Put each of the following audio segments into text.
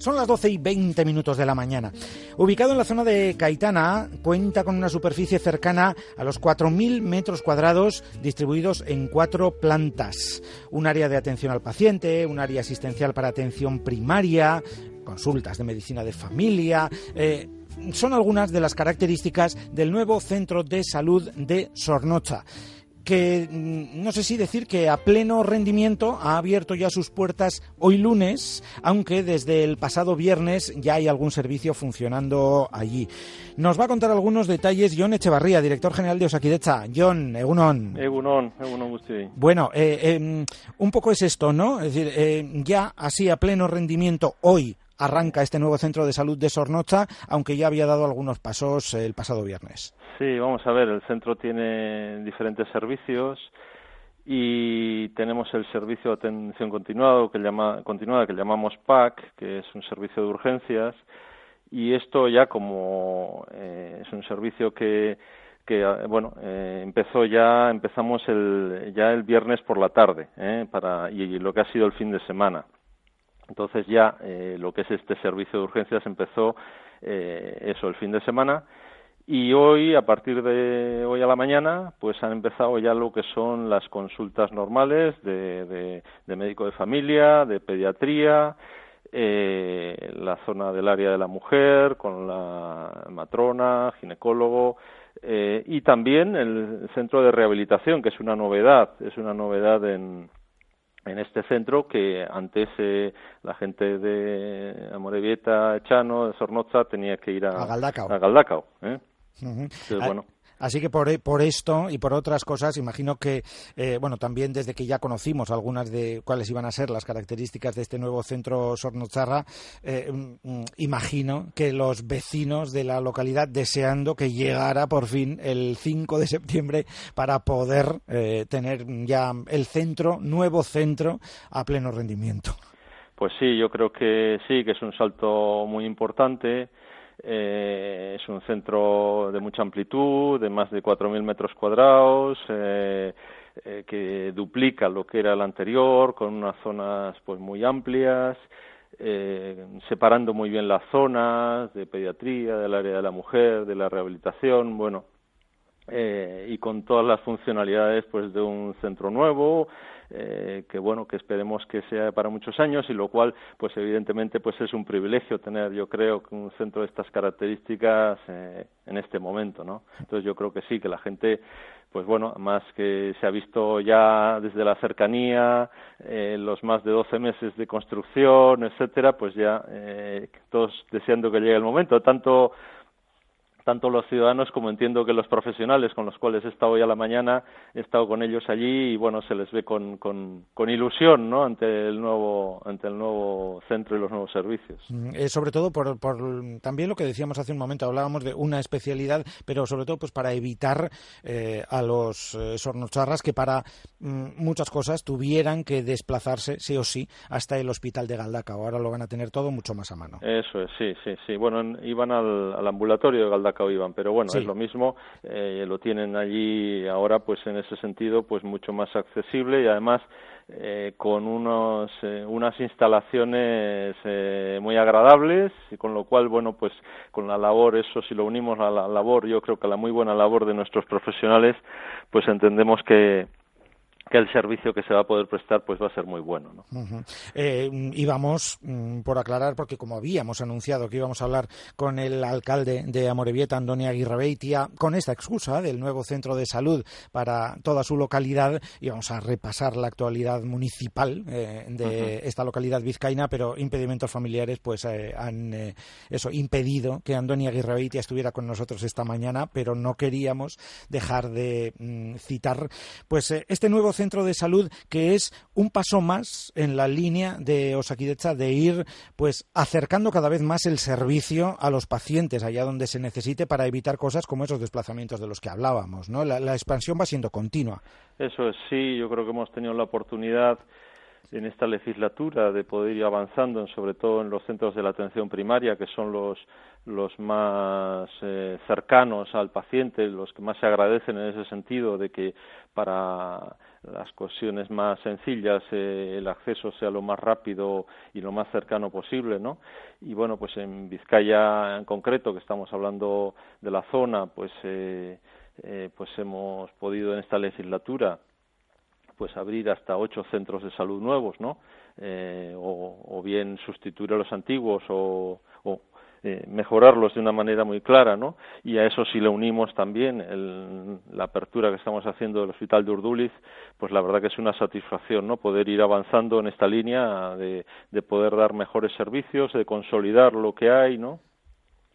Son las 12 y 20 minutos de la mañana. Ubicado en la zona de Caitana, cuenta con una superficie cercana a los 4.000 metros cuadrados distribuidos en cuatro plantas. Un área de atención al paciente, un área asistencial para atención primaria, consultas de medicina de familia. Eh, son algunas de las características del nuevo centro de salud de Sornocha que mm, no sé si decir que a pleno rendimiento ha abierto ya sus puertas hoy lunes, aunque desde el pasado viernes ya hay algún servicio funcionando allí. Nos va a contar algunos detalles John Echevarría, director general de Osakidecha. John, Egunon. Egunon, Egunon Bueno, eh, eh, un poco es esto, ¿no? Es decir, eh, ya así a pleno rendimiento hoy arranca este nuevo centro de salud de Sornocha, aunque ya había dado algunos pasos el pasado viernes. Sí, vamos a ver, el centro tiene diferentes servicios y tenemos el servicio de atención continuado que llama, continuada que llamamos PAC, que es un servicio de urgencias y esto ya como eh, es un servicio que que bueno eh, empezó ya empezamos el ya el viernes por la tarde eh, para y, lo que ha sido el fin de semana entonces ya eh, lo que es este servicio de urgencias empezó eh, eso el fin de semana. Y hoy, a partir de hoy a la mañana, pues han empezado ya lo que son las consultas normales de, de, médico de familia, de pediatría, eh, la zona del área de la mujer, con la matrona, ginecólogo, eh, y también el centro de rehabilitación, que es una novedad, es una novedad en, en este centro que antes eh, la gente de Amorebieta, Chano, de Sornoza tenía que ir a, a Galdacao. A Galdacao ¿eh? Así que por, por, esto y por otras cosas, imagino que, eh, bueno, también desde que ya conocimos algunas de cuáles iban a ser las características de este nuevo centro Sornocharra, eh, mm, imagino que los vecinos de la localidad deseando que llegara por fin el 5 de septiembre para poder eh, tener ya el centro, nuevo centro, a pleno rendimiento. Pues sí, yo creo que sí, que es un salto muy importante eh, es un centro de mucha amplitud, de más de 4.000 metros cuadrados, eh, eh, que duplica lo que era el anterior, con unas zonas pues muy amplias, eh, separando muy bien las zonas de pediatría, del área de la mujer, de la rehabilitación, bueno, eh, y con todas las funcionalidades pues de un centro nuevo eh, que bueno que esperemos que sea para muchos años y lo cual pues evidentemente pues es un privilegio tener yo creo un centro de estas características eh, en este momento no entonces yo creo que sí que la gente pues bueno, más que se ha visto ya desde la cercanía, eh, los más de 12 meses de construcción, etcétera, pues ya eh, todos deseando que llegue el momento, tanto tanto los ciudadanos como entiendo que los profesionales con los cuales he estado hoy a la mañana, he estado con ellos allí y bueno, se les ve con, con, con ilusión ¿no? ante, el nuevo, ante el nuevo centro y los nuevos servicios. Mm, eh, sobre todo por, por también lo que decíamos hace un momento, hablábamos de una especialidad, pero sobre todo pues para evitar eh, a los eh, sornocharras que para mm, muchas cosas tuvieran que desplazarse sí o sí hasta el hospital de Galdacao. Ahora lo van a tener todo mucho más a mano. Eso es, sí, sí, sí. Bueno, iban al, al ambulatorio de Iban, pero bueno, es lo mismo, eh, lo tienen allí ahora pues en ese sentido pues mucho más accesible y además eh, con unos, eh, unas instalaciones eh, muy agradables y con lo cual bueno pues con la labor eso si lo unimos a la labor yo creo que a la muy buena labor de nuestros profesionales pues entendemos que que el servicio que se va a poder prestar pues va a ser muy bueno. ¿no? Eh, íbamos, mm, por aclarar, porque como habíamos anunciado que íbamos a hablar con el alcalde de Amorebieta, Andoni Aguirrebeitia, con esta excusa del nuevo centro de salud para toda su localidad, íbamos a repasar la actualidad municipal eh, de esta localidad vizcaína, pero impedimentos familiares pues eh, han eso impedido que Andoni Aguirrebeitia estuviera con nosotros esta mañana, pero no queríamos dejar de mm, citar pues este nuevo centro de salud que es un paso más en la línea de Osakidecha de ir pues acercando cada vez más el servicio a los pacientes allá donde se necesite para evitar cosas como esos desplazamientos de los que hablábamos, ¿no? La, la expansión va siendo continua. Eso es, sí, yo creo que hemos tenido la oportunidad en esta legislatura de poder ir avanzando, sobre todo en los centros de la atención primaria, que son los, los más eh, cercanos al paciente, los que más se agradecen en ese sentido de que para las cuestiones más sencillas, eh, el acceso sea lo más rápido y lo más cercano posible, ¿no? Y bueno, pues en Vizcaya en concreto, que estamos hablando de la zona, pues eh, eh, pues hemos podido en esta legislatura pues abrir hasta ocho centros de salud nuevos, ¿no? Eh, o, o, bien sustituir a los antiguos o, o eh, mejorarlos de una manera muy clara, ¿no? Y a eso si le unimos también el, la apertura que estamos haciendo del Hospital de Urduliz, pues la verdad que es una satisfacción, ¿no? Poder ir avanzando en esta línea de, de poder dar mejores servicios, de consolidar lo que hay, ¿no?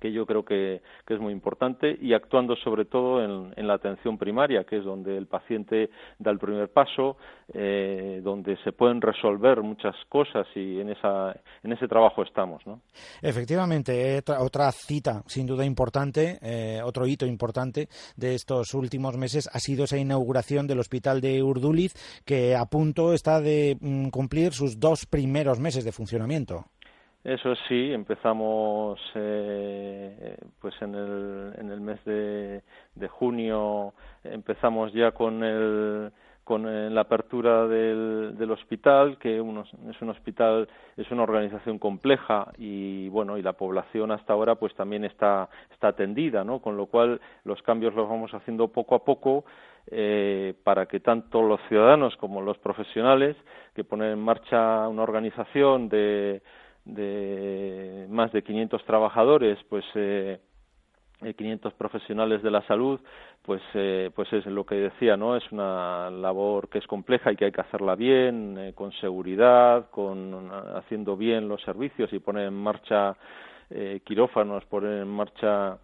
Que yo creo que, es muy importante y actuando sobre todo en, en, la atención primaria, que es donde el paciente da el primer paso, eh, donde se pueden resolver muchas cosas y en, esa, en ese trabajo estamos. ¿no? Efectivamente, otra cita sin duda importante, eh, otro hito importante de estos últimos meses ha sido esa inauguración del Hospital de Urduliz, que a punto está de mm, cumplir sus dos primeros meses de funcionamiento. Eso sí, empezamos eh, pues en el, en el mes de, junio, empezamos ya con el con eh, la apertura del, del hospital, que es un hospital, es una organización compleja y bueno, y la población hasta ahora pues también está, está atendida, ¿no? Con lo cual los cambios los vamos haciendo poco a poco eh, para que tanto los ciudadanos como los profesionales que ponen en marcha una organización de de más de 500 trabajadores, pues eh, 500 profesionales de la salud, pues eh, pues es lo que decía, ¿no? Es una labor que es compleja y que hay que hacerla bien, eh, con seguridad, con haciendo bien los servicios y poner en marcha eh, quirófanos, poner en marcha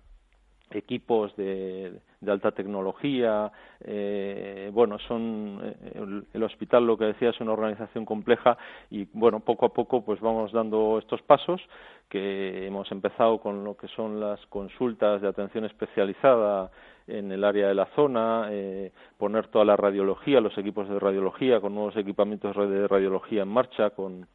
equipos de, alta tecnología. Eh, bueno, son el, el, hospital, lo que decía, es una organización compleja y bueno, poco a poco pues vamos dando estos pasos que hemos empezado con lo que son las consultas de atención especializada en el área de la zona, eh, poner toda la radiología, los equipos de radiología con nuevos equipamientos de radiología en marcha, con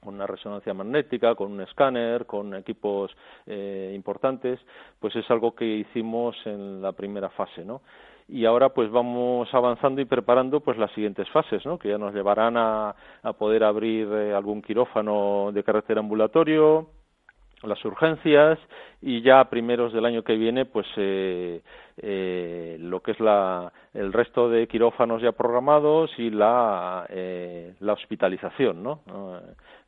con una resonancia magnética, con un escáner, con equipos eh, importantes, pues es algo que hicimos en la primera fase, ¿no? Y ahora pues vamos avanzando y preparando pues las siguientes fases, ¿no? Que ya nos llevarán a, poder abrir eh, algún quirófano de carácter ambulatorio, las urgencias y ya a primeros del año que viene pues eh, eh, lo que es la, el resto de quirófanos ya programados y la, eh, la hospitalización, ¿no?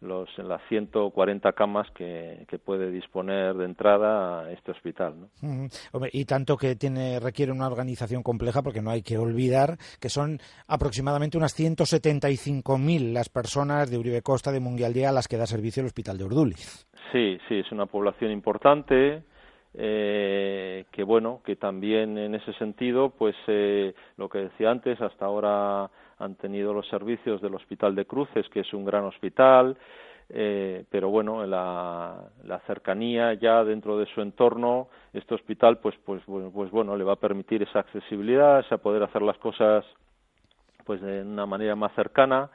Los, las 140 camas que, que puede disponer de entrada este hospital. ¿no? Hombre, y tanto que tiene, requiere una organización compleja porque no hay que olvidar que son aproximadamente unas 175.000 las personas de Uribe Costa, de Mundialdía, a las que da servicio el Hospital de Urduliz. Sí, sí, es una población importante eh, que bueno, que también en ese sentido, pues eh, lo que decía antes, hasta ahora han tenido los servicios del Hospital de Cruces, que es un gran hospital, eh, pero bueno, la, la cercanía ya dentro de su entorno, este hospital, pues, pues, pues, pues bueno, le va a permitir esa accesibilidad, esa poder hacer las cosas pues de una manera más cercana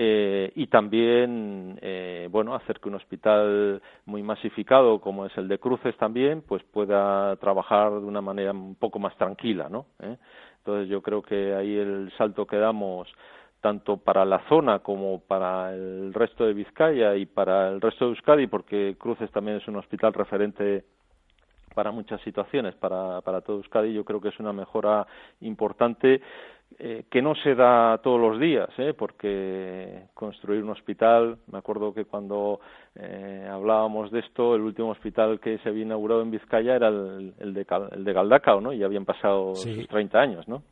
eh, y también eh, bueno hacer que un hospital muy masificado como es el de Cruces también pues pueda trabajar de una manera un poco más tranquila no ¿Eh? entonces yo creo que ahí el salto que damos tanto para la zona como para el resto de Vizcaya y para el resto de Euskadi porque Cruces también es un hospital referente para muchas situaciones para para todo Euskadi yo creo que es una mejora importante eh, que no se da todos los días, ¿eh? porque construir un hospital, me acuerdo que cuando eh, hablábamos de esto, el último hospital que se había inaugurado en Vizcaya era el, el, de, el de Galdacao, ¿no? Y habían pasado sí. sus 30 años, ¿no?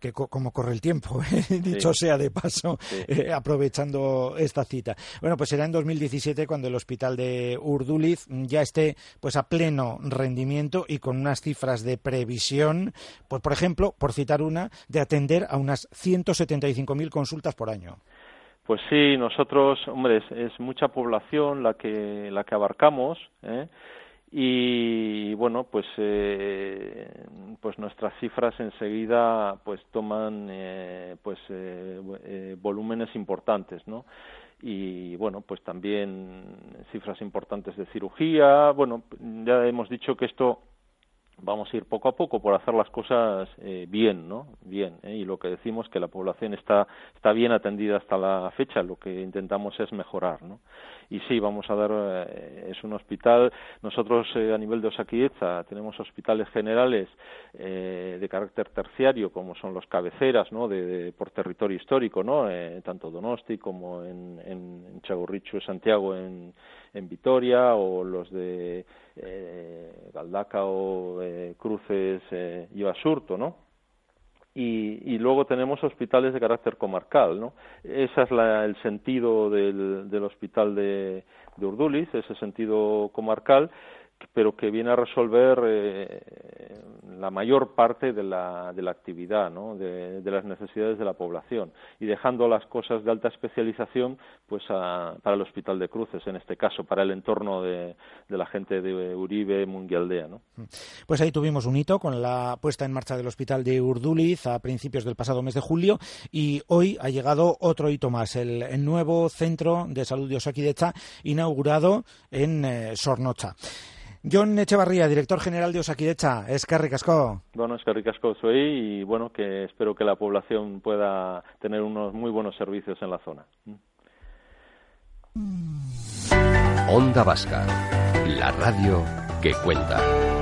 Que co como corre el tiempo, ¿eh? dicho sea de paso, sí. eh, aprovechando esta cita. Bueno, pues será en 2017 cuando el hospital de Urduliz ya esté pues a pleno rendimiento y con unas cifras de previsión, pues por ejemplo, por citar una, de atender a unas 175.000 consultas por año. Pues sí, nosotros, hombre, es, es, mucha población la que la que abarcamos, ¿eh? y bueno pues eh, pues nuestras cifras enseguida pues toman eh, pues eh, eh, volúmenes importantes no y bueno pues también cifras importantes de cirugía. Bueno ya hemos dicho que esto vamos a ir poco a poco por hacer las cosas eh, bien, ¿no? Bien, ¿eh? y lo que decimos que la población está está bien atendida hasta la fecha, lo que intentamos es mejorar, ¿no? Y sí, vamos a dar eh, es un hospital, nosotros eh, a nivel de Osakidecha tenemos hospitales generales de carácter terciario como son los cabeceras, ¿no? De, por territorio histórico, ¿no? tanto Donosti como en, en, en Chagorrichu, Santiago, en en Vitoria o los de eh, Galdaca o eh, Cruces eh, y Basurto, ¿no? Y, y, luego tenemos hospitales de carácter comarcal, ¿no? Ese es la, el sentido del, del hospital de, de ese sentido comarcal, pero que viene a resolver eh, la mayor parte de la, de la actividad, ¿no? de, las necesidades de la población y dejando las cosas de alta especialización pues a, para el Hospital de Cruces, en este caso, para el entorno de, la gente de Uribe, Munguialdea. ¿no? Pues ahí tuvimos un hito con la puesta en marcha del Hospital de Urduliz a principios del pasado mes de julio y hoy ha llegado otro hito más, el, el nuevo Centro de Salud de Osakidecha inaugurado en eh, Sornocha. John Echevarría, director general de Osakidecha, es Casco. Bueno, es Casco soy y bueno, que espero que la población pueda tener unos muy buenos servicios en la zona. Onda Vasca, la radio que cuenta.